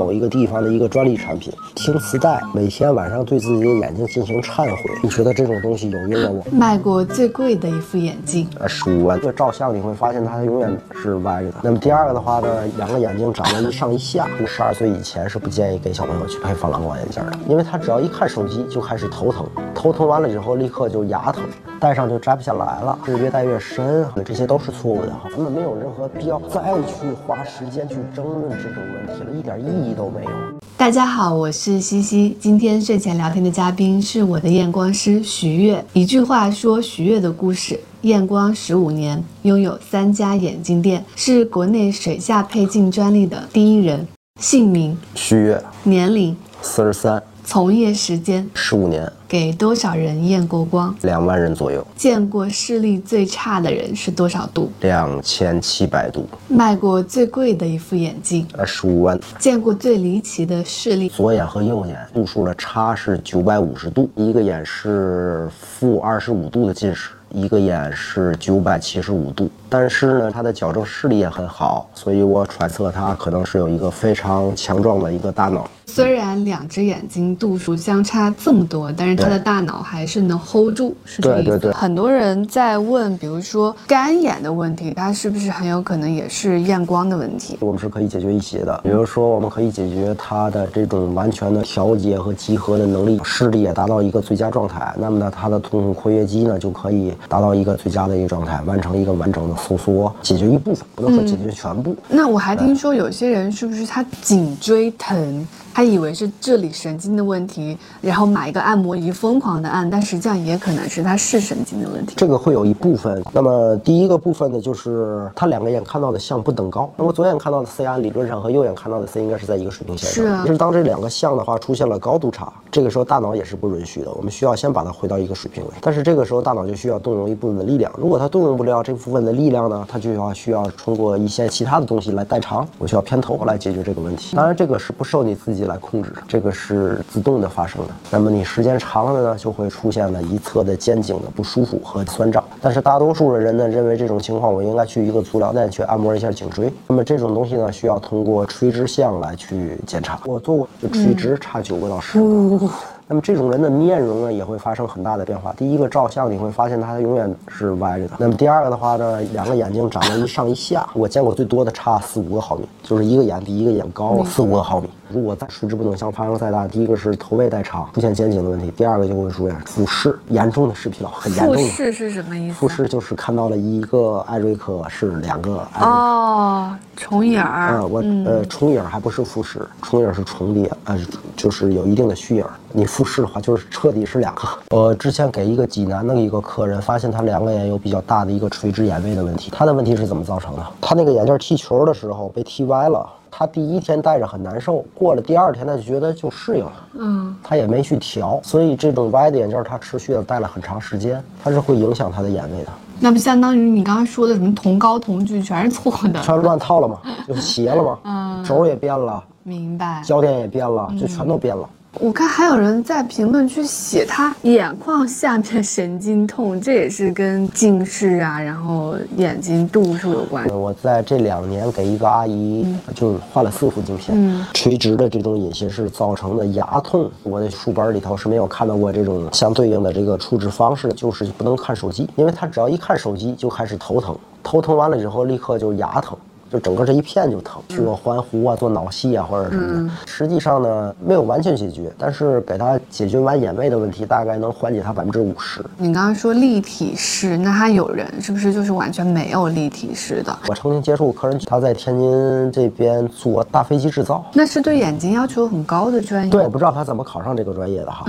某一个地方的一个专利产品，听磁带，每天晚上对自己的眼睛进行忏悔。你觉得这种东西有用吗？卖过最贵的一副眼镜，呃，十五万。这个照相你会发现它永远是歪着的。那么第二个的话呢，两个眼睛长得一上一下。十二岁以前是不建议给小朋友去配防蓝光眼镜的，因为他只要一看手机就开始头疼，头疼完了之后立刻就牙疼，戴上就摘不下来了，是越戴越深，这些都是错误的哈。咱们没有任何必要再去花时间去争论这种问题了，一点意义都没有。大家好，我是西西，今天睡前聊天的嘉宾是我的验光师徐悦。一句话说徐悦的故事：验光十五年，拥有三家眼镜店，是国内水下配镜专利的第一人。姓名：徐悦，年龄：四十三，从业时间：十五年，给多少人验过光？两万人左右。见过视力最差的人是多少度？两千七百度。卖过最贵的一副眼镜？呃，十五万。见过最离奇的视力？左眼和右眼度数的差是九百五十度，一个眼是负二十五度的近视。一个眼是九百七十五度，但是呢，他的矫正视力也很好，所以我揣测他可能是有一个非常强壮的一个大脑。虽然两只眼睛度数相差这么多，但是他的大脑还是能 hold 住，是这意思。对对对。很多人在问，比如说干眼的问题，它是不是很有可能也是验光的问题？我们是可以解决一些的，比如说我们可以解决它的这种完全的调节和集合的能力，视力也达到一个最佳状态。那么呢，它的瞳孔括约肌呢就可以达到一个最佳的一个状态，完成一个完整的收缩，解决一部分，不能说解决全部。那我还听说有些人是不是他颈椎疼？他以为是这里神经的问题，然后买一个按摩仪疯狂的按，但实际上也可能是他视神经的问题。这个会有一部分。那么第一个部分呢，就是他两个眼看到的像不等高。那么左眼看到的 C 按理论上和右眼看到的 C 应该是在一个水平线上。是啊。就是当这两个像的话出现了高度差，这个时候大脑也是不允许的。我们需要先把它回到一个水平位。但是这个时候大脑就需要动用一部分的力量。如果它动用不了这部分的力量呢，它就要需要通过一些其他的东西来代偿。我需要偏头来解决这个问题。当然这个是不受你自己来控制的。这个是自动的发生的，那么你时间长了呢，就会出现了一侧的肩颈的不舒服和酸胀。但是大多数的人呢，认为这种情况我应该去一个足疗店去按摩一下颈椎。那么这种东西呢，需要通过垂直项来去检查。我做过，就垂直差九个到十个。那么这种人的面容呢，也会发生很大的变化。第一个照相你会发现他永远是歪着的。那么第二个的话呢，两个眼睛长得一上一下，我见过最多的差四五个毫米，就是一个眼比一个眼高四五个毫米。如果再垂直不等向发生再大，第一个是头位代偿，出现肩颈的问题；第二个就会出现复视，严重的视疲劳，很严重的。复视是什么意思？复视就是看到了一个艾瑞克是两个艾瑞克哦，重影儿。嗯，我呃重影儿还不是复视，重影儿是重叠，呃就是有一定的虚影。你复视的话，就是彻底是两个。我之前给一个济南的一个客人，发现他两个眼有比较大的一个垂直眼位的问题。他的问题是怎么造成的？他那个眼镜踢球的时候被踢歪了。他第一天戴着很难受，过了第二天他就觉得就适应了，嗯，他也没去调，所以这种歪的眼镜他持续的戴了很长时间，它是会影响他的眼位的。那不相当于你刚刚说的什么同高同距全是错的，全乱套了吗？就是斜了吗？嗯，轴也变了，明白，焦点也变了，就全都变了。我看还有人在评论区写他眼眶下面神经痛，这也是跟近视啊，然后眼睛度数有关。我在这两年给一个阿姨就换了四副镜片，垂直的这种隐形视造成的牙痛，我的书本里头是没有看到过这种相对应的这个处置方式，就是不能看手机，因为他只要一看手机就开始头疼，头疼完了之后立刻就牙疼。就整个这一片就疼，做环湖啊，做脑戏啊，或者什么的。实际上呢，没有完全解决，但是给他解决完眼位的问题，大概能缓解他百分之五十。你刚刚说立体式，那他有人是不是就是完全没有立体式的？我曾经接触客人，他在天津这边做大飞机制造，那是对眼睛要求很高的专业。对，我不知道他怎么考上这个专业的哈。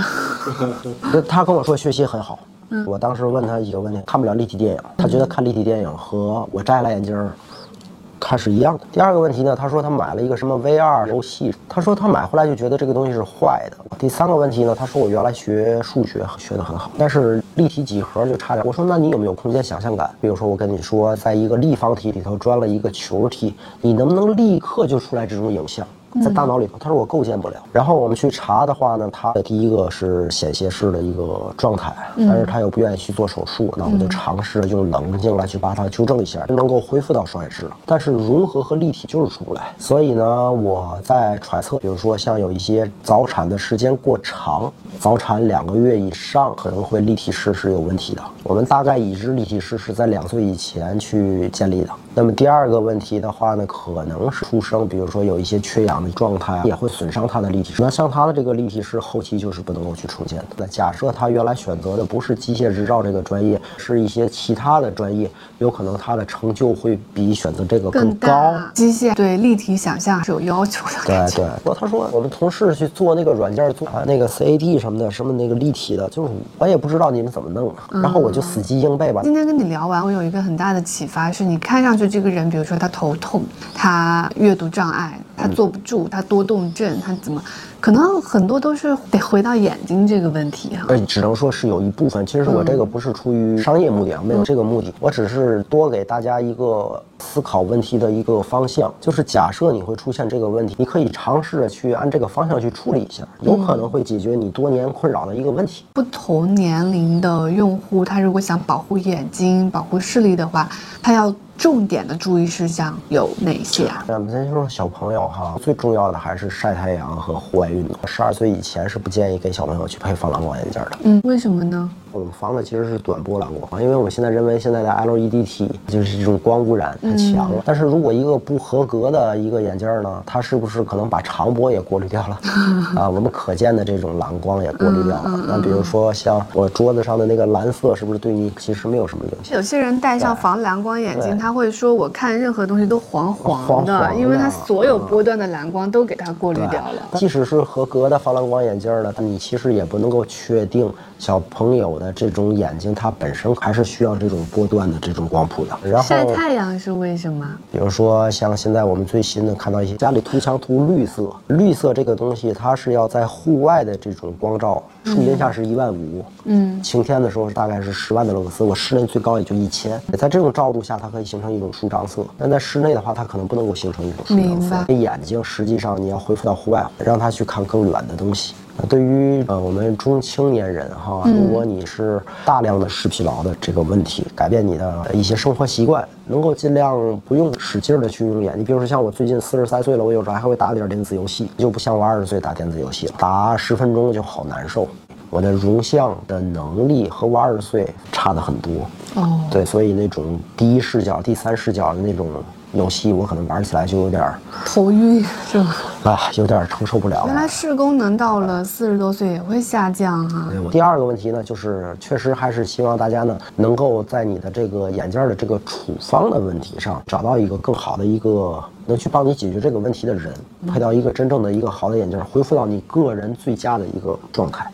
他跟我说学习很好。我当时问他一个问题，看不了立体电影，他觉得看立体电影和我摘了眼镜。它是一样的。第二个问题呢，他说他买了一个什么 VR 游戏，他说他买回来就觉得这个东西是坏的。第三个问题呢，他说我原来学数学学得很好，但是立体几何就差点。我说那你有没有空间想象感？比如说我跟你说，在一个立方体里头装了一个球体，你能不能立刻就出来这种影像？在大脑里头。他说我构建不了。然后我们去查的话呢，他的第一个是显斜视的一个状态，但是他又不愿意去做手术，那我们就尝试用冷静来去把它纠正一下，能够恢复到双眼视了。但是融合和立体就是出不来。所以呢，我在揣测，比如说像有一些早产的时间过长，早产两个月以上，可能会立体视是有问题的。我们大概已知立体视是在两岁以前去建立的。那么第二个问题的话呢，可能是出生，比如说有一些缺氧状态，也会损伤他的立体。那像他的这个立体是，后期就是不能够去重建的。那假设他原来选择的不是机械制造这个专业，是一些其他的专业，有可能他的成就会比选择这个更高。机械对立体想象是有要求的。对对。不过他说我们同事去做那个软件，做那个 CAD 什么的，什么那个立体的，就是我也不知道你们怎么弄的，然后我就死记硬背吧。今天跟你聊完，我有一个很大的启发，是你看上去。这个人，比如说他头痛，他阅读障碍，他坐不住，他多动症，他怎么？可能很多都是得回到眼睛这个问题哈。呃，只能说是有一部分。其实我这个不是出于商业目的啊，没有这个目的。我只是多给大家一个思考问题的一个方向。就是假设你会出现这个问题，你可以尝试着去按这个方向去处理一下，有可能会解决你多年困扰的一个问题。不同年龄的用户，他如果想保护眼睛、保护视力的话，他要。重点的注意事项有哪些啊？咱们先说小朋友哈，最重要的还是晒太阳和户外运动。十二岁以前是不建议给小朋友去配防蓝光眼镜的。嗯，为什么呢？我们防的其实是短波蓝光，因为我们现在认为现在的 LED T 就是这种光污染太强了。但是如果一个不合格的一个眼镜呢，它是不是可能把长波也过滤掉了？啊，我们可见的这种蓝光也过滤掉了。那比如说像我桌子上的那个蓝色，是不是对你其实没有什么影响？有些人戴上防蓝光眼镜，他会说我看任何东西都黄黄的，因为它所有波段的蓝光都给它过滤掉了。即使是合格的防蓝光眼镜呢，你其实也不能够确定小朋友。的这种眼睛，它本身还是需要这种波段的这种光谱的。然后晒太阳是为什么？比如说像现在我们最新的看到一些家里涂墙涂绿色，绿色这个东西它是要在户外的这种光照，树荫下是一万五，嗯，晴天的时候大概是十万的勒克斯，我室内最高也就一千。在这种照度下，它可以形成一种舒张色，但在室内的话，它可能不能够形成一种舒张色。眼睛实际上你要恢复到户外，让它去看更远的东西。对于呃我们中青年人哈，如果你是大量的视疲劳的这个问题，改变你的一些生活习惯，能够尽量不用使劲的去用眼。你比如说像我最近四十三岁了，我有时候还会打点电子游戏，就不像我二十岁打电子游戏了，打十分钟就好难受。我的容像的能力和我二十岁差的很多。哦，对，所以那种第一视角、第三视角的那种。游戏我可能玩起来就有点头晕，是吧？啊，有点承受不了。原来视功能到了四十多岁也会下降哈。第二个问题呢，就是确实还是希望大家呢，能够在你的这个眼镜的这个处方的问题上，找到一个更好的一个能去帮你解决这个问题的人，配到一个真正的一个好的眼镜，恢复到你个人最佳的一个状态。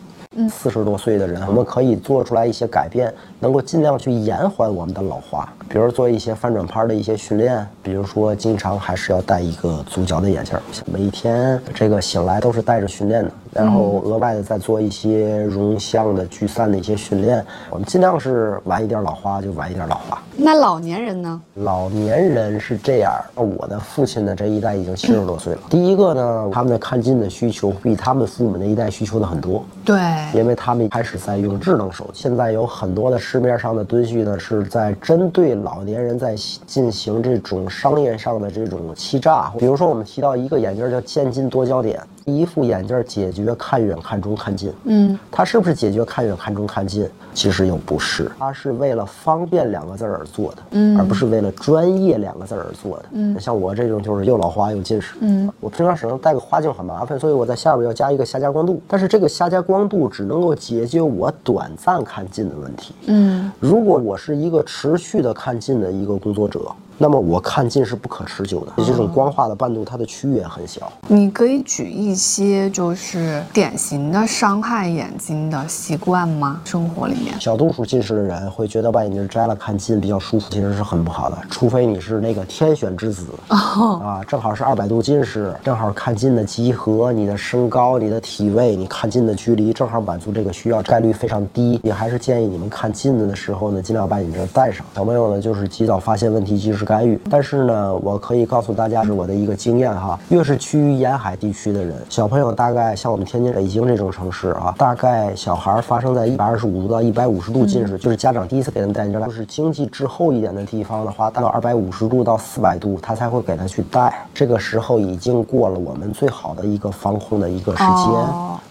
四十多岁的人，我们可以做出来一些改变，能够尽量去延缓我们的老化。比如做一些翻转拍的一些训练，比如说经常还是要戴一个足矫的眼镜，每一天这个醒来都是戴着训练的。然后额外的再做一些容像的聚散的一些训练，我们尽量是晚一点老花就晚一点老花。那老年人呢？老年人是这样，我的父亲呢这一代已经七十多岁了。第一个呢，他们的看近的需求比他们父母那一代需求的很多。对，因为他们开始在用智能手机，现在有很多的市面上的蹲序呢是在针对老年人在进行这种商业上的这种欺诈。比如说我们提到一个眼镜叫渐进多焦点。一副眼镜解决看远、看中、看近，嗯，它是不是解决看远、看中、看近？其实又不是，它是为了方便两个字而做的，嗯，而不是为了专业两个字而做的，嗯，像我这种就是又老花又近视，嗯，我平常使用戴个花镜很麻烦，所以我在下边要加一个下加光度，但是这个下加光度只能够解决我短暂看近的问题，嗯，如果我是一个持续的看近的一个工作者。那么我看近是不可持久的，这种光化的半度，它的区域也很小。你可以举一些就是典型的伤害眼睛的习惯吗？生活里面，小度数近视的人会觉得把眼镜摘了看近比较舒服，其实是很不好的。除非你是那个天选之子啊，正好是二百度近视，正好看近的集合，你的身高、你的体位、你看近的距离正好满足这个需要，概率非常低。也还是建议你们看近的的时候呢，尽量把眼镜戴上。小朋友呢，就是及早发现问题，及时。干预。但是呢，我可以告诉大家是我的一个经验哈，越是趋于沿海地区的人，小朋友大概像我们天津、北京这种城市啊，大概小孩发生在一百二十五度到一百五十度近视，就是家长第一次给他们戴眼镜，就是经济滞后一点的地方的话，到二百五十度到四百度，他才会给他去戴。这个时候已经过了我们最好的一个防控的一个时间。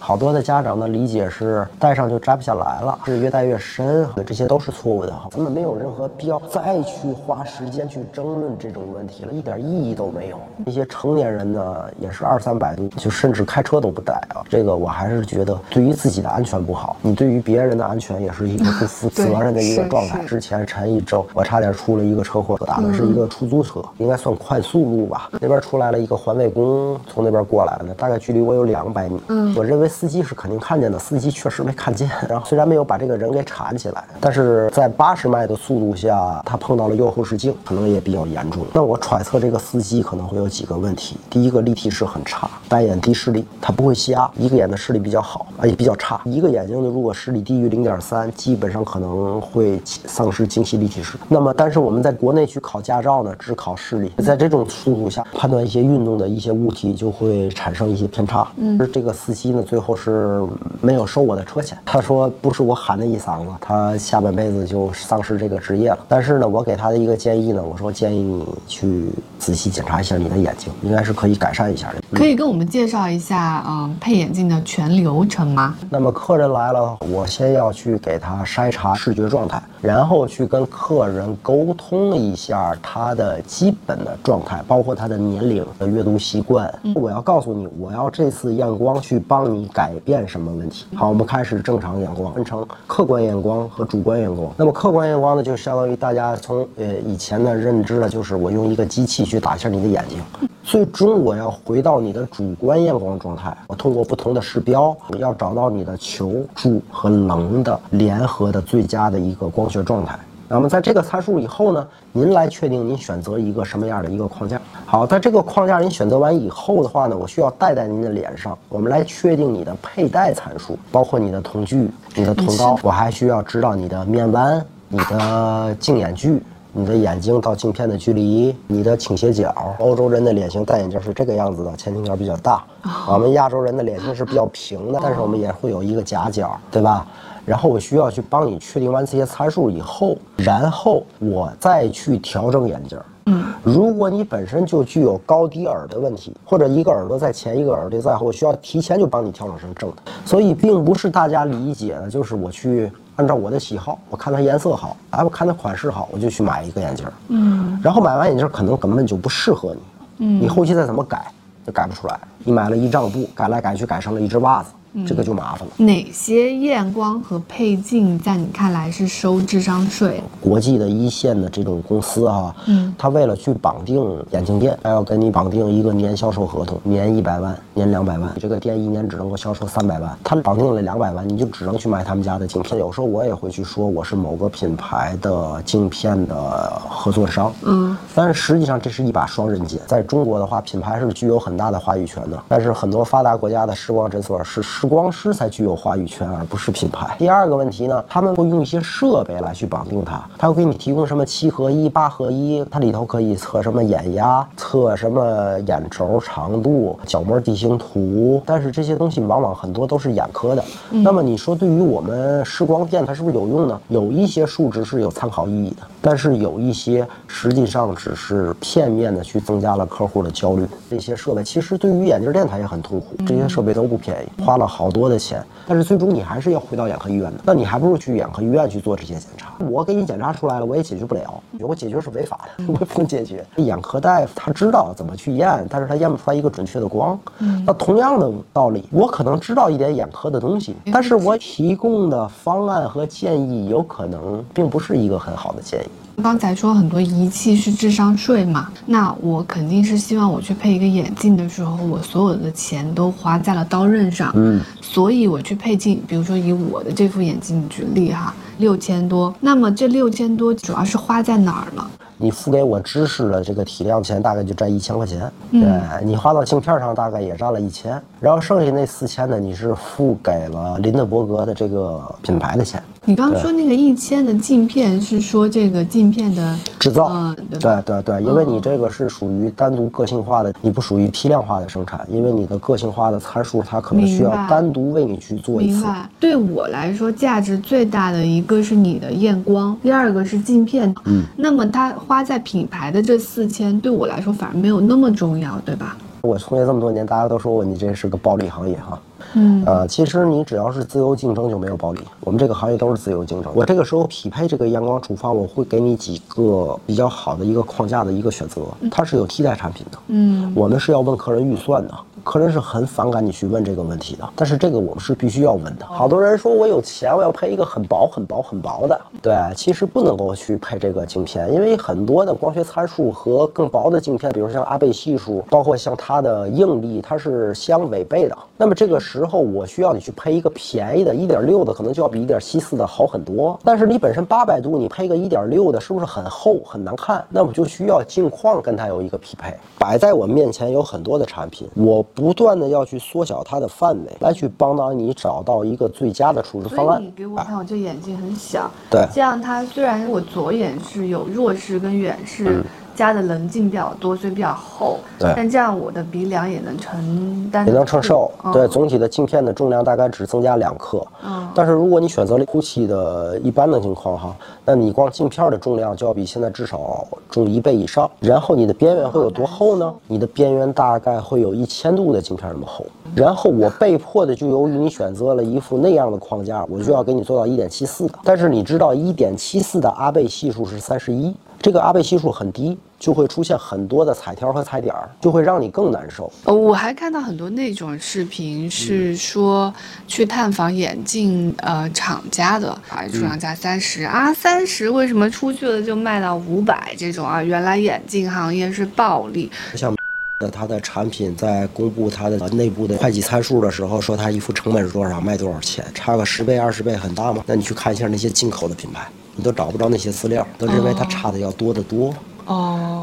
好多的家长的理解是戴上就摘不下来了，是越戴越深，这些都是错误的。咱们没有任何必要再去花时间去争论这种问题了，一点意义都没有。一些成年人呢，也是二三百度，就甚至开车都不带啊。这个我还是觉得对于自己的安全不好，你对于别人的安全也是一个不负 责任的一个状态。之前陈一周我差点出了一个车祸，打的是一个出租车，应该算快速路吧。那边出来了一个环卫工，从那边过来了，大概距离我有两百米。嗯，我认为司机是肯定看见的，司机确实没看见。然后虽然没有把这个人给铲起来，但是在八十迈的速度下，他碰到了右后视镜，可能也比较严重。那我揣测这个司机可能会有几个问题：第一个，立体视很差，单眼低视力，他不会瞎，一个眼的视力比较好，啊也比较差。一个眼睛呢如果视力低于零点三，基本上可能会丧失精细立体视。那么，但是我们在国内去考驾照呢，只考视力，在这种速度下判断一些运动的一些物体就会产生一些偏差。嗯，这个司机呢，最后是没有收我的车钱。他说不是我喊的一嗓子，他下半辈子就丧失这个职业了。但是呢，我给他的一个建议呢，我说建议你去仔细检查一下你的眼睛，应该是可以改善一下的。可以跟我们介绍一下，嗯，配眼镜的全流程吗？那么客人来了，我先要去给他筛查视觉状态，然后去跟客人沟通一下他的基本的状态，包括他的年龄、的阅读习惯。我要告诉你，我要这次验光去帮你改变什么问题。好，我们开始正常验光，分成客观验光和主观验光。那么客观验光呢，就相当于大家从呃以前的认知呢，就是我用一个机器去打一下你的眼睛。最终我要回到你的主观验光状态，我通过不同的视标，要找到你的球、柱和棱的联合的最佳的一个光学状态。那么在这个参数以后呢，您来确定您选择一个什么样的一个框架。好，在这个框架您选择完以后的话呢，我需要戴在您的脸上，我们来确定你的佩戴参数，包括你的瞳距、你的瞳高，我还需要知道你的面弯、你的镜眼距。你的眼睛到镜片的距离，你的倾斜角。欧洲人的脸型戴眼镜是这个样子的，前倾角比较大。我们亚洲人的脸型是比较平的，但是我们也会有一个夹角，对吧？然后我需要去帮你确定完这些参数以后，然后我再去调整眼镜。嗯，如果你本身就具有高低耳的问题，或者一个耳朵在前，一个耳朵在后，需要提前就帮你调整成正的。所以并不是大家理解的，就是我去。按照我的喜好，我看它颜色好，哎，我看它款式好，我就去买一个眼镜嗯，然后买完眼镜可能根本就不适合你。嗯，你后期再怎么改，就改不出来。你买了一丈布，改来改去改成了一只袜子。这个就麻烦了。哪些验光和配镜在你看来是收智商税？国际的一线的这种公司啊，嗯，他为了去绑定眼镜店，他要跟你绑定一个年销售合同，年一百万，年两百万，这个店一年只能够销售三百万，他绑定了两百万，你就只能去买他们家的镜片。有时候我也会去说我是某个品牌的镜片的合作商，嗯，但是实际上这是一把双刃剑。在中国的话，品牌是具有很大的话语权的，但是很多发达国家的视光诊所是。视光师才具有话语权，而不是品牌。第二个问题呢，他们会用一些设备来去绑定它，他会给你提供什么七合一、八合一，它里头可以测什么眼压，测什么眼轴长度、角膜地形图。但是这些东西往往很多都是眼科的。那么你说对于我们视光店，它是不是有用呢？有一些数值是有参考意义的，但是有一些实际上只是片面的去增加了客户的焦虑。这些设备其实对于眼镜店它也很痛苦，这些设备都不便宜，花了。好多的钱，但是最终你还是要回到眼科医院的。那你还不如去眼科医院去做这些检查。我给你检查出来了，我也解决不了，我解决是违法的，我不能解决。眼科大夫他知道怎么去验，但是他验不出来一个准确的光。那同样的道理，我可能知道一点眼科的东西，但是我提供的方案和建议有可能并不是一个很好的建议。刚才说很多仪器是智商税嘛，那我肯定是希望我去配一个眼镜的时候，我所有的钱都花在了刀刃上。嗯，所以我去配镜，比如说以我的这副眼镜举例哈，六千多，那么这六千多主要是花在哪儿了？你付给我知识的这个体量钱大概就占一千块钱，对你花到镜片上大概也占了一千，然后剩下那四千呢，你是付给了林德伯格的这个品牌的钱。你刚刚说那个一千的镜片是说这个镜片的制造，嗯对对对，因为你这个是属于单独个性化的，你不属于批量化的生产，因为你的个性化的参数它可能需要单独为你去做一次。明白。对我来说，价值最大的一个是你的验光，第二个是镜片。嗯，那么它花在品牌的这四千，对我来说反而没有那么重要，对吧？我从业这么多年，大家都说我你这是个暴利行业哈。嗯呃，其实你只要是自由竞争就没有暴利，我们这个行业都是自由竞争。我这个时候匹配这个阳光处方，我会给你几个比较好的一个框架的一个选择，它是有替代产品的。嗯，我们是要问客人预算的，客人是很反感你去问这个问题的，但是这个我们是必须要问的。好多人说我有钱，我要配一个很薄、很薄、很薄的，对，其实不能够去配这个镜片，因为很多的光学参数和更薄的镜片，比如像阿贝系数，包括像它的应力，它是相违背的。那么这个时候我需要你去配一个便宜的1.6的，可能就要比1.74的好很多。但是你本身800度，你配个1.6的，是不是很厚很难看？那我就需要镜框跟它有一个匹配。摆在我面前有很多的产品，我不断的要去缩小它的范围，来去帮到你找到一个最佳的处置方案你。给我看，我这眼睛很小，对这样它虽然我左眼是有弱视跟远视。加的棱镜比较多，所以比较厚。嗯对但这样我的鼻梁也能承担，也能承受。嗯对，总体的镜片的重量大概只增加两克。嗯但是如果你选择了呼气的一般的情况哈，那你光镜片的重量就要比现在至少重一倍以上。然后你的边缘会有多厚呢？你的边缘大概会有一千度的镜片那么厚。然后我被迫的就由于你选择了一副那样的框架，我就要给你做到一点七四的。但是你知道一点七四的阿贝系数是三十一，这个阿贝系数很低，就会出现很多的彩条和彩点儿，就会让你更难受。呃，我还看到很多那种视频，是说去探访眼镜呃厂家的，啊，出厂价三十啊，三十为什么出去了就卖到五百这种啊？原来眼镜行业是暴利，像 的它的产品在公布它的内部的会计参数的时候，说它一副成本是多少，卖多少钱，差个十倍二十倍很大吗？那你去看一下那些进口的品牌，你都找不着那些资料，都认为它差的要多得多。哦，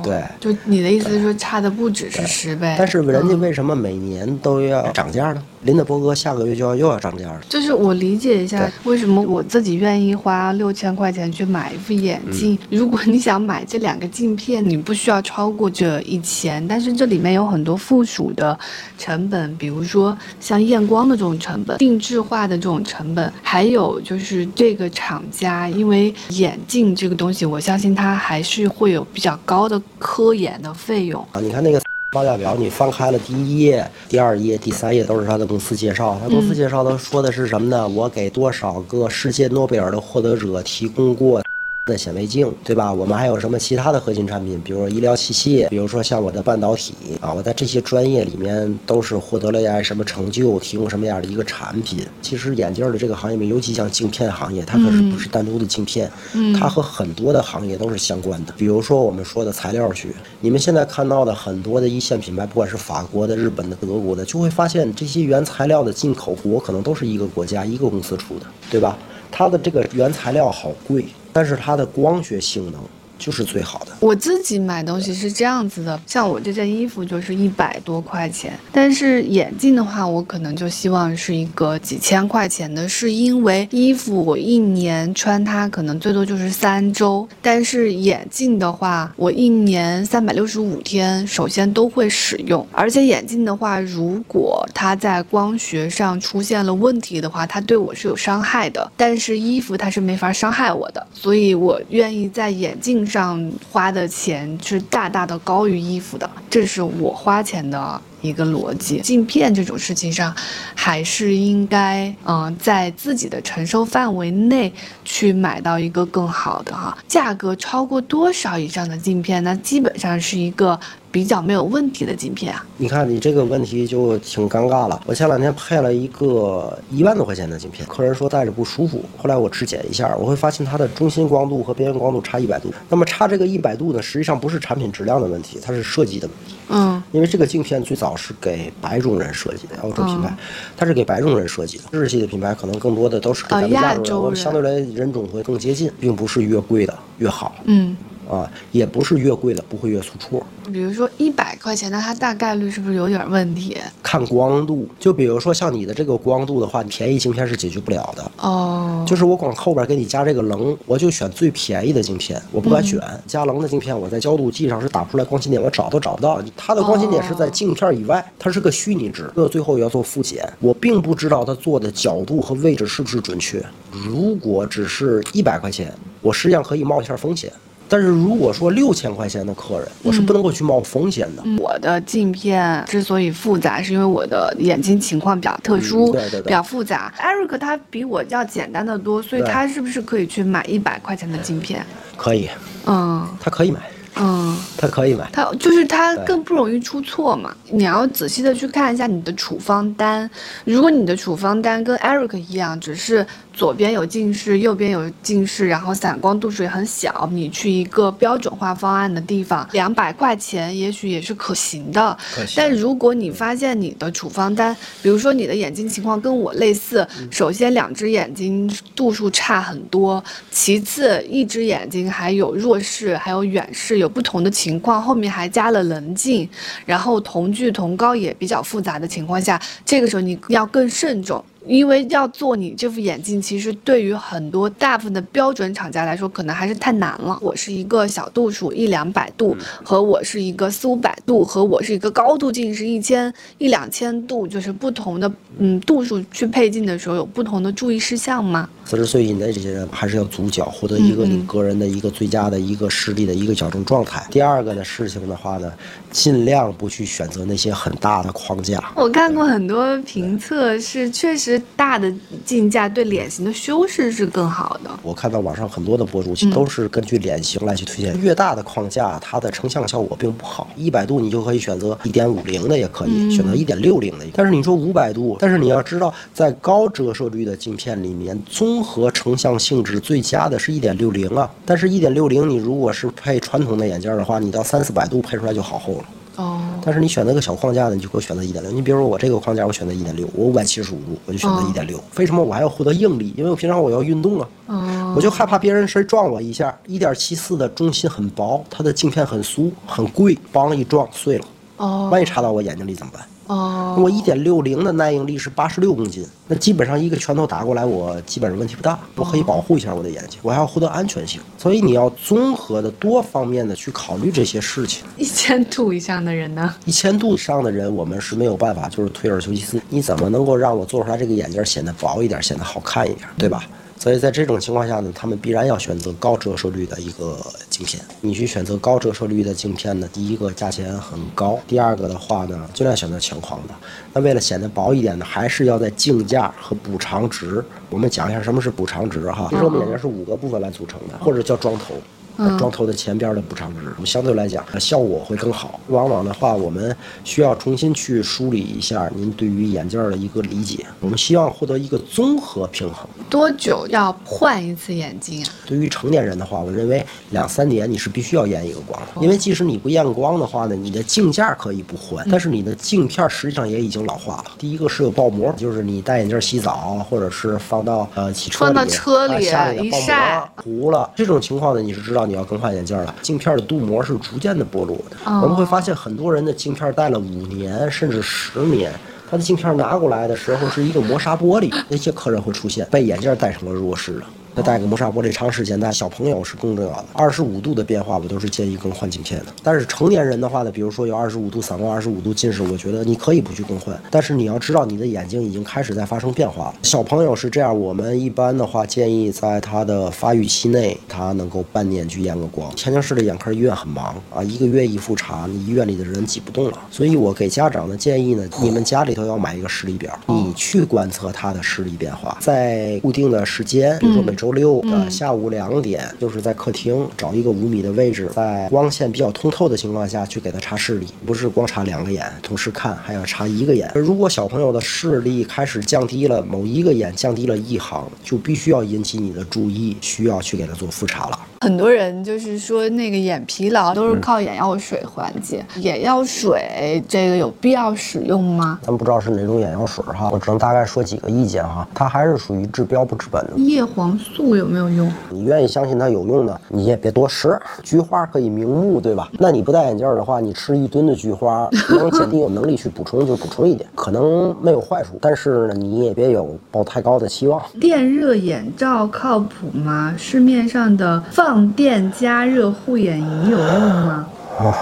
对。就你的意思是说差的不只是十倍，但是人家嗯。为什么每年都要涨价呢？林德伯格下个月就要又要涨价了。就是我理解一下，为什么我自己愿意花六千块钱去买一副眼镜？如果你想买这两个镜片，你不需要超过这一千，但是这里面有很多附属的成本，比如说像验光的这种成本、定制化的这种成本，还有就是这个厂家，因为眼镜这个东西，我相信它还是会有比较高的科研的费用。啊，你看那个报价表，你翻开了第一页、第二页、第三页都是他的公司介绍。他公司介绍都说的是什么呢？我给多少个世界诺贝尔的获得者提供过。的显微镜，对吧？我们还有什么其他的核心产品？比如说医疗器械，比如说像我的半导体啊，我在这些专业里面都是获得了呀什么成就，提供什么样的一个产品？其实眼镜的这个行业里面，尤其像镜片行业，它可是不是单独的镜片，它和很多的行业都是相关的。比如说我们说的材料学，你们现在看到的很多的一线品牌，不管是法国的、日本的、德国的，就会发现这些原材料的进口国可能都是一个国家、一个公司出的，对吧？它的这个原材料好贵，但是它的光学性能就是最好的。我自己买东西是这样子的，像我这件衣服就是一百多块钱，但是眼镜的话，我可能就希望是一个几千块钱的，是因为衣服我一年穿它可能最多就是三周，但是眼镜的话，我一年三百六十五天，首先都会使用，而且眼镜的话，如果它在光学上出现了问题的话，它对我是有伤害的，但是衣服它是没法伤害我的，所以我愿意在眼镜上花的钱是大大的高于衣服的，这是我花钱的一个逻辑。镜片这种事情上，还是应该嗯、在自己的承受范围内去买到一个更好的哈。价格超过多少以上的镜片那？基本上是一个比较没有问题的镜片啊。你看你这个问题就挺尴尬了。我前两天配了一个一万多块钱的镜片，客人说戴着不舒服，后来我质检一下，我会发现它的中心光度和边缘光度差一百度。那么差这个一百度呢，实际上不是产品质量的问题，它是设计的问题。嗯因为这个镜片最早是给白种人设计的，欧洲品牌，它是给白种人设计的。日系的品牌可能更多的都是给咱们呃亚亚洲人，洲人我们相对来人种会更接近，并不是越贵的越好。嗯啊，也不是越贵的不会越出错。比如说一百块钱，那它大概率是不是有点问题？看光度，就比如说像你的这个光度的话，便宜镜片是解决不了的。哦，就是我往后边给你加这个棱，我就选最便宜的镜片，我不敢选加棱的镜片。我在焦度计上是打不出来光心点，我找都找不到。它的光心点是在镜片以外，它是个虚拟值。这最后要做复检，我并不知道它做的角度和位置是不是准确。如果只是一百块钱，我实际上可以冒一下风险。但是如果说六千块钱的客人，我是不能够去冒风险的。我的镜片之所以复杂，是因为我的眼睛情况比较特殊，对对对比较复杂。Eric 他比我要简单的多，所以他是不是可以去买一百块钱的镜片？可以，嗯他可以买，嗯。他可以买。他就是他更不容易出错嘛。你要仔细的去看一下你的处方单，如果你的处方单跟 Eric 一样，只是左边有近视，右边有近视，然后散光度数也很小，你去一个标准化方案的地方，两百块钱也许也是可行的。行但如果你发现你的处方单，比如说你的眼睛情况跟我类似，首先两只眼睛度数差很多，其次一只眼睛还有弱视，还有远视，有不同的情况，后面还加了棱镜，然后瞳距、瞳高也比较复杂的情况下，这个时候你要更慎重。因为要做你这副眼镜，其实对于很多大部分的标准厂家来说，可能还是太难了。我是一个小度数一两百度，和我是一个四五百度，和我是一个高度近视一千一两千度，就是不同的嗯度数去配镜的时候，有不同的注意事项吗？四十岁以内这些人还是要足角，获得一个嗯你个人的一个最佳的一个视力的一个矫正状态。第二个的事情的话呢，尽量不去选择那些很大的框架。我看过很多评测，是确实大的镜架对脸型的修饰是更好的。我看到网上很多的博主嗯都是根据脸型来去推荐，越大的框架它的成像效果并不好。一百度你就可以选择一点五零的，也可嗯以选择一点六零的。但是你说五百度，但是你要知道，在高折射率的镜片里面，综合成像性质最佳的是一点六零啊。但是，一点六零你如果是配传统的眼镜的话，你到三四百度配出来就好厚了。哦，但是你选择个小框架的，你就给我选择一点六。你比如说我这个框架，我选择一点六，我五百七十五度，我就选择一点六。为什么我还要获得应力？因为我平常我要运动啊，哦，我就害怕别人谁撞我一下。一点七四的中心很薄，它的镜片很酥很贵，梆一撞碎了，哦，万一插到我眼睛里怎么办？哦，我一点六零的耐应力是八十六公斤，那基本上一个拳头打过来，我基本上问题不大，我可以保护一下我的眼睛，我还要获得安全性。所以你要综合的多方面的去考虑这些事情。一千度以上的人呢？一千度以上的人，我们是没有办法，就是退而求其次。你怎么能够让我做出来这个眼镜显得薄一点，显得好看一点，对吧？所以在这种情况下呢，他们必然要选择高折射率的一个镜片。你去选择高折射率的镜片呢，第一个价钱很高，第二个的话呢，尽量选择强框的。那为了显得薄一点呢，还是要在镜架和补偿值。我们讲一下什么是补偿值哈。其实我们眼镜是五个部分来组成的，或者叫桩头。呃桩头的前边的补偿值，相对来讲呃效果会更好。往往的话，我们需要重新去梳理一下您对于眼镜儿的一个理解。我们希望获得一个综合平衡。多久要换一次眼镜啊？对于成年人的话，我认为两三年你是必须要验一个光的，因为即使你不验光的话呢，你的镜架可以不换，但是你的镜片实际上也已经老化了。第一个是有爆膜，就是你戴眼镜洗澡，或者是放到呃汽车里，放到车里啊下面的一爆晒膜糊了，这种情况呢，你是知道你要更换眼镜了。镜片的镀膜是逐渐的剥落的，哦我们会发现很多人的镜片戴了五年甚至十年。他的镜片拿过来的时候是一个磨砂玻璃，那些客人会出现被眼镜戴成了弱视了。那戴个磨砂玻璃长时间戴，小朋友是更重要的。二十五度的变化，我都是建议更换镜片的。但是成年人的话呢，比如说有二十五度散光、二十五度近视，我觉得你可以不去更换。但是你要知道，你的眼睛已经开始在发生变化了。小朋友是这样，我们一般的话建议在他的发育期内，他能够半年去验个光。天津市的眼科医院很忙啊，一个月一复查，你医院里的人挤不动了。所以我给家长的建议呢，你们家里头要买一个视力表，你去观测他的视力变化，在固定的时间，比如说每周六的下午两点，就是在客厅找一个五米的位置，在光线比较通透的情况下去给他查视力，不是光查两个眼同时看，还要查一个眼。如果小朋友的视力开始降低了，某一个眼降低了一行，就必须要引起你的注意，需要去给他做复查了。很多人就是说那个眼疲劳都是靠眼药水缓解，眼药水这个有必要使用吗？咱不知道是哪种眼药水哈，我只能大概说几个意见哈。它还是属于治标不治本的。叶黄素有没有用？你愿意相信它有用的，你也别多吃。菊花可以明目，对吧？那你不戴眼镜的话，你吃一吨的菊花，能减低有能力去补充就补充一点，可能没有坏处，但是呢，你也别有抱太高的期望。电热眼罩靠谱吗？市面上的放电加热护眼仪有用吗？啊。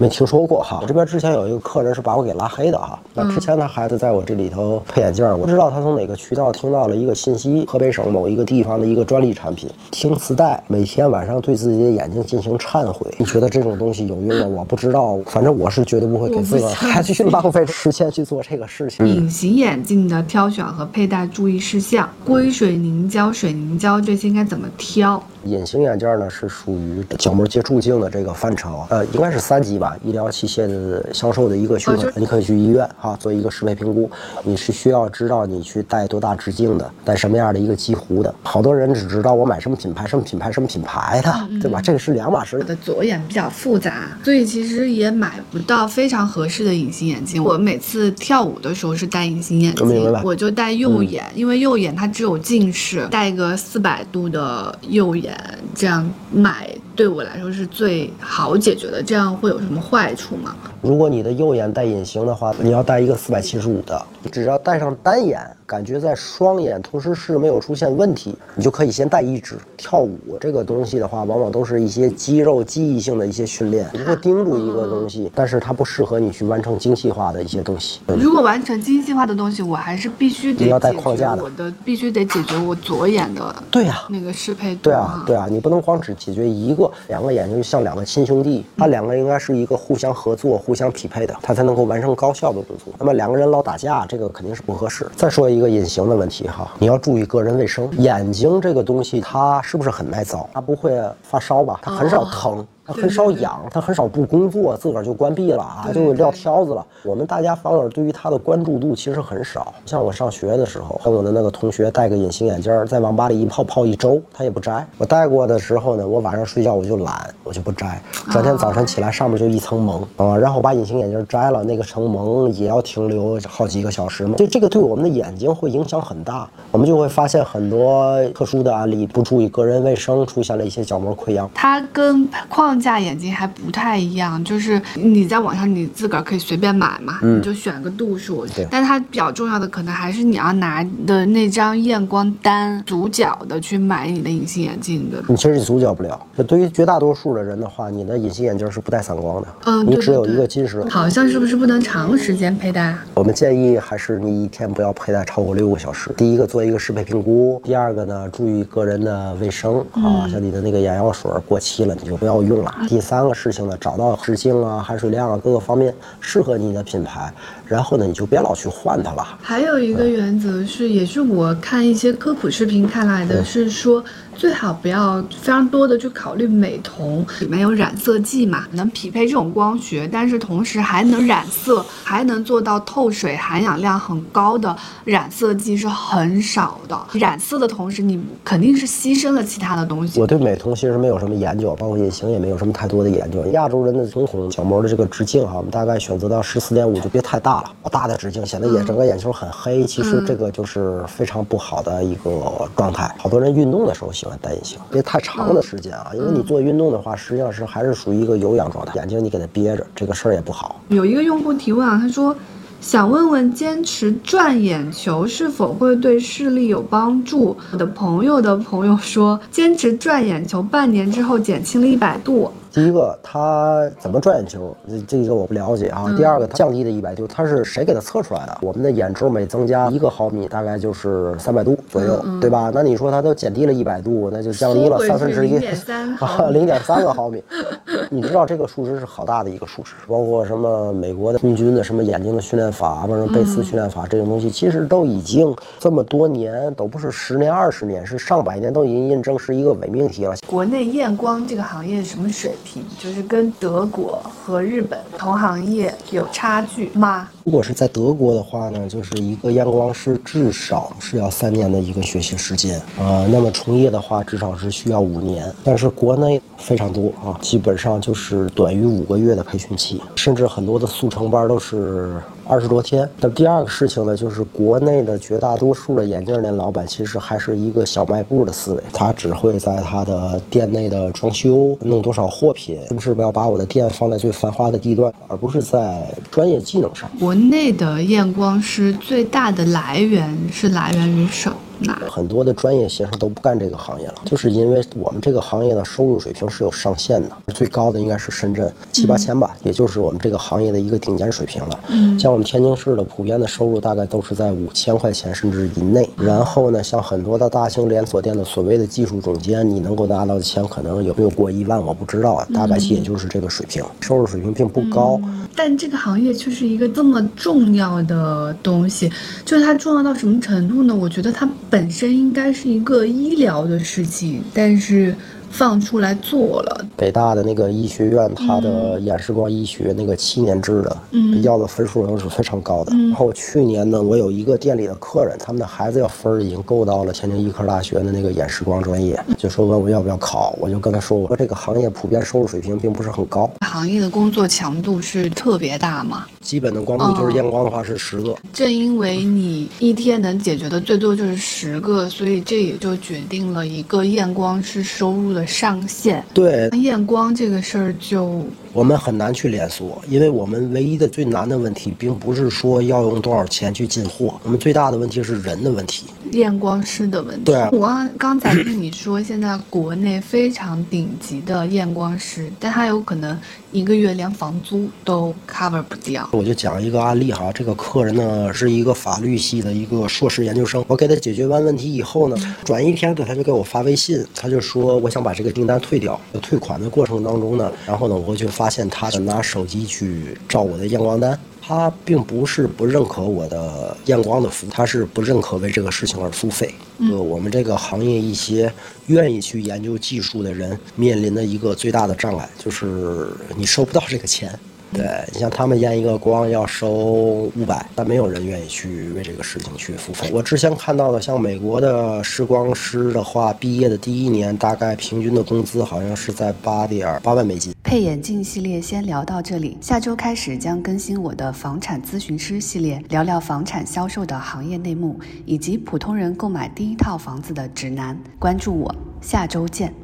没听说过哈，我这边之前有一个客人是把我给拉黑的哈。那之前他孩子在我这里头配眼镜，我不知道他从哪个渠道听到了一个信息，河北省某一个地方的一个专利产品，听磁带，每天晚上对自己的眼睛进行忏悔。你觉得这种东西有用吗？我不知道，反正我是绝对不会给自个孩子去浪费时间去做这个事情。隐形眼镜的挑选和佩戴注意事项，硅水凝胶、水凝胶这些应该怎么挑？隐形眼镜呢是属于角膜接触镜的这个范畴，呃，应该是三级吧，医疗器械的销售的一个许可，你可以去医院哈做一个适配评估。你是需要知道你去戴多大直径的，戴什么样的一个基弧的。好多人只知道我买什么品牌、什么品牌、什么品牌的，对吧？这个是两码事。我的左眼比较复杂，所以其实也买不到非常合适的隐形眼镜。我每次跳舞的时候是戴隐形眼镜，我就戴右眼，因为右眼它只有近视，戴个四百度的右眼。这样买对我来说是最好解决的，这样会有什么坏处吗？如果你的右眼戴隐形的话，你要戴一个四百七十五的，只要戴上单眼。感觉在双眼同时是没有出现问题，你就可以先戴一只。跳舞这个东西的话，往往都是一些肌肉记忆性的一些训练，你会盯住一个东西，但是它不适合你去完成精细化的一些东西。如果完成精细化的东西，我还是必须得你要带框架的，我的必须得解决我左眼的。对呀，那个适配。对啊，对啊，你不能光只解决一个，两个眼睛就像两个亲兄弟，他两个应该是一个互相合作、互相匹配的，他才能够完成高效的工作。那么两个人老打架，这个肯定是不合适。再说一个隐形的问题。哈，你要注意个人卫生。眼睛这个东西，它是不是很耐造？它不会发烧吧？它很少疼。很少养，他很少不工作，自个儿就关闭了啊，就撂挑子了。我们大家反而对于他的关注度其实很少。像我上学的时候，我的那个同学戴个隐形眼镜，在网吧里一泡泡一周，他也不摘。我戴过的时候呢，我晚上睡觉我就懒，我就不摘。转天早晨起来，上面就一层蒙啊，然后把隐形眼镜摘了，那个层蒙也要停留好几个小时嘛。就这个对我们的眼睛会影响很大，我们就会发现很多特殊的案例，不注意个人卫生，出现了一些角膜溃疡。它跟框。架眼镜还不太一样，就是你在网上你自个儿可以随便买嘛，你就选个度数。但它比较重要的可能还是你要拿的那张验光单，足角的去买你的隐形眼镜的。你其实你足角不了。那对于绝大多数的人的话，你的隐形眼镜是不带散光的。嗯，你只有一个近视。好像是不是不能长时间佩戴？我们建议还是你一天不要佩戴超过六个小时。第一个做一个适配评估，第二个呢注意个人的卫生啊，像你的那个眼药水过期了，你就不要用了。第三个事情呢，找到直径啊、含水量啊各个方面适合你的品牌，然后呢，你就别老去换它了。还有一个原则是，也是我看一些科普视频看来的，是说。最好不要非常多的去考虑美瞳，里面有染色剂嘛，能匹配这种光学，但是同时还能染色，还能做到透水，含氧量很高的染色剂是很少的。染色的同时，你肯定是牺牲了其他的东西。我对美瞳其实没有什么研究，包括隐形也没有什么太多的研究。亚洲人的瞳孔角膜的这个直径哈，我们大概选择到十四点五就别太大了，大的直径显得眼整个眼球很黑，其实这个就是非常不好的一个状态。好多人运动的时候喜欢。戴隐形别太长的时间啊，因为你做运动的话，实际上是还是属于一个有氧状态，眼睛你给它憋着，这个事儿也不好。有一个用户提问啊，他说想问问坚持转眼球是否会对视力有帮助？我的朋友的朋友说，坚持转眼球半年之后减轻了一百度。第一个，他怎么转眼球？这这个我不了解啊。第二个，它降低的一百度，它是谁给它测出来的？我们的眼轴每增加一个毫米，大概就是三百度左右，对吧？那你说它都减低了一百度，那就降低了三分之一，零点三 个毫米。你知道这个数值是好大的一个数值，包括什么美国的空军的什么眼睛的训练法，或者贝斯训练法这种东西，其实都已经这么多年，都不是十年二十年，是上百年，都已经印证是一个伪命题了。国内验光这个行业什么水？就是跟德国和日本同行业有差距吗？如果是在德国的话呢，就是一个验光师至少是要三年的一个学习时间啊。那么从业的话，至少是需要五年。但是国内非常多啊，基本上就是短于五个月的培训期，甚至很多的速成班都是。二十多天。那第二个事情呢，就是国内的绝大多数的眼镜店老板其实还是一个小卖部的思维，他只会在他的店内的装修弄多少货品，是不是要把我的店放在最繁华的地段，而不是在专业技能上。内的验光师最大的来源是来源于手。么？很多的专业学生都不干这个行业了，就是因为我们这个行业的收入水平是有上限的，最高的应该是深圳七八千吧，也就是我们这个行业的一个顶尖水平了。嗯，像我们天津市的普遍的收入大概都是在五千块钱甚至以内。然后呢，像很多的大型连锁店的所谓的技术总监，你能够拿到的钱可能有没有过一万，我不知道啊，大概其也就是这个水平，收入水平并不高。但这个行业却是一个这么重要的东西，就是它重要到什么程度呢？我觉得它。本身应该是一个医疗的事情，但是。放出来做了。北大的那个医学院，它的眼视光医学那个七年制的，嗯，要的分数都是非常高的。然后去年呢，我有一个店里的客人，他们的孩子要分儿已经够到了天津医科大学的那个眼视光专业，就说问我要不要考，我就跟他说，我说这个行业普遍收入水平并不是很高。行业的工作强度是特别大嘛？基本的光度就是验光的话是十个。正因为你一天能解决的最多就是十个，所以这也就决定了一个验光师收入的。上限对验光这个事儿就。我们很难去连锁，因为我们唯一的最难的问题，并不是说要用多少钱去进货，我们最大的问题是人的问题，验光师的问题。对，我刚才跟你说，现在国内非常顶级的验光师，但他有可能一个月连房租都 cover 不掉。我就讲一个案例哈，这个客人呢是一个法律系的一个硕士研究生，我给他解决完问题以后呢，转一天呢他就给我发微信，他就说我想把这个订单退掉，退款的过程当中呢，然后呢我就。发现他拿手机去照我的验光单，他并不是不认可我的验光的服务，他是不认可为这个事情而付费。呃，我们这个行业一些愿意去研究技术的人面临的一个最大的障碍，就是你收不到这个钱。对你像他们验一个光要收五百，但没有人愿意去为这个事情去付费。我之前看到的，像美国的视光师的话，毕业的第一年大概平均的工资好像是在八点八万美金。配眼镜系列先聊到这里，下周开始将更新我的房产咨询师系列，聊聊房产销售的行业内幕，以及普通人购买第一套房子的指南。关注我，下周见。